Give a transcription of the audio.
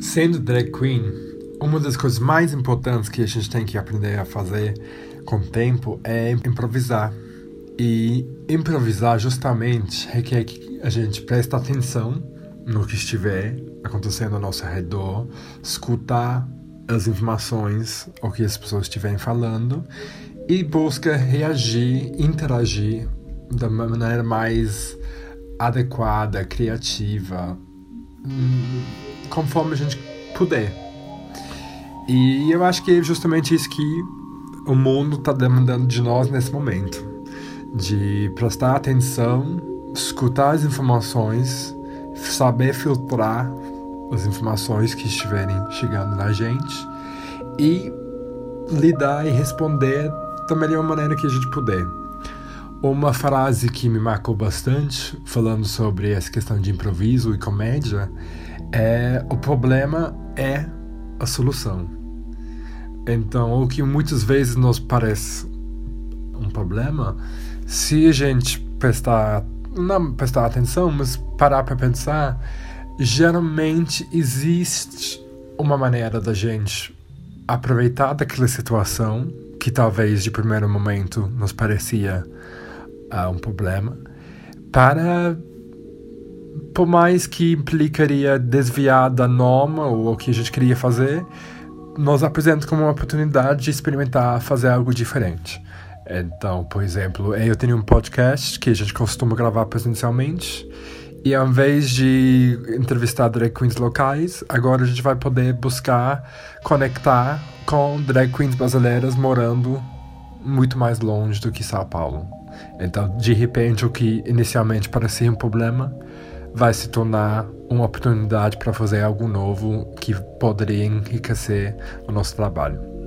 Sendo drag queen, uma das coisas mais importantes que a gente tem que aprender a fazer com o tempo é improvisar. E improvisar justamente requer que a gente preste atenção no que estiver acontecendo ao nosso redor, escutar as informações, o que as pessoas estiverem falando e busca reagir, interagir da maneira mais adequada, criativa, conforme a gente puder. E eu acho que é justamente isso que o mundo está demandando de nós nesse momento de prestar atenção, escutar as informações, saber filtrar as informações que estiverem chegando na gente e lidar e responder da melhor maneira que a gente puder. Uma frase que me marcou bastante, falando sobre essa questão de improviso e comédia, é: o problema é a solução. Então, o que muitas vezes nos parece um problema, se a gente prestar, não prestar atenção, mas parar para pensar, geralmente existe uma maneira da gente aproveitar daquela situação que talvez de primeiro momento nos parecia uh, um problema para por mais que implicaria desviar da norma ou o que a gente queria fazer, nos apresenta como uma oportunidade de experimentar fazer algo diferente. Então, por exemplo, eu tenho um podcast que a gente costuma gravar presencialmente. E ao invés de entrevistar drag queens locais, agora a gente vai poder buscar conectar com drag queens brasileiras morando muito mais longe do que São Paulo. Então, de repente, o que inicialmente parecia um problema vai se tornar uma oportunidade para fazer algo novo que poderia enriquecer o nosso trabalho.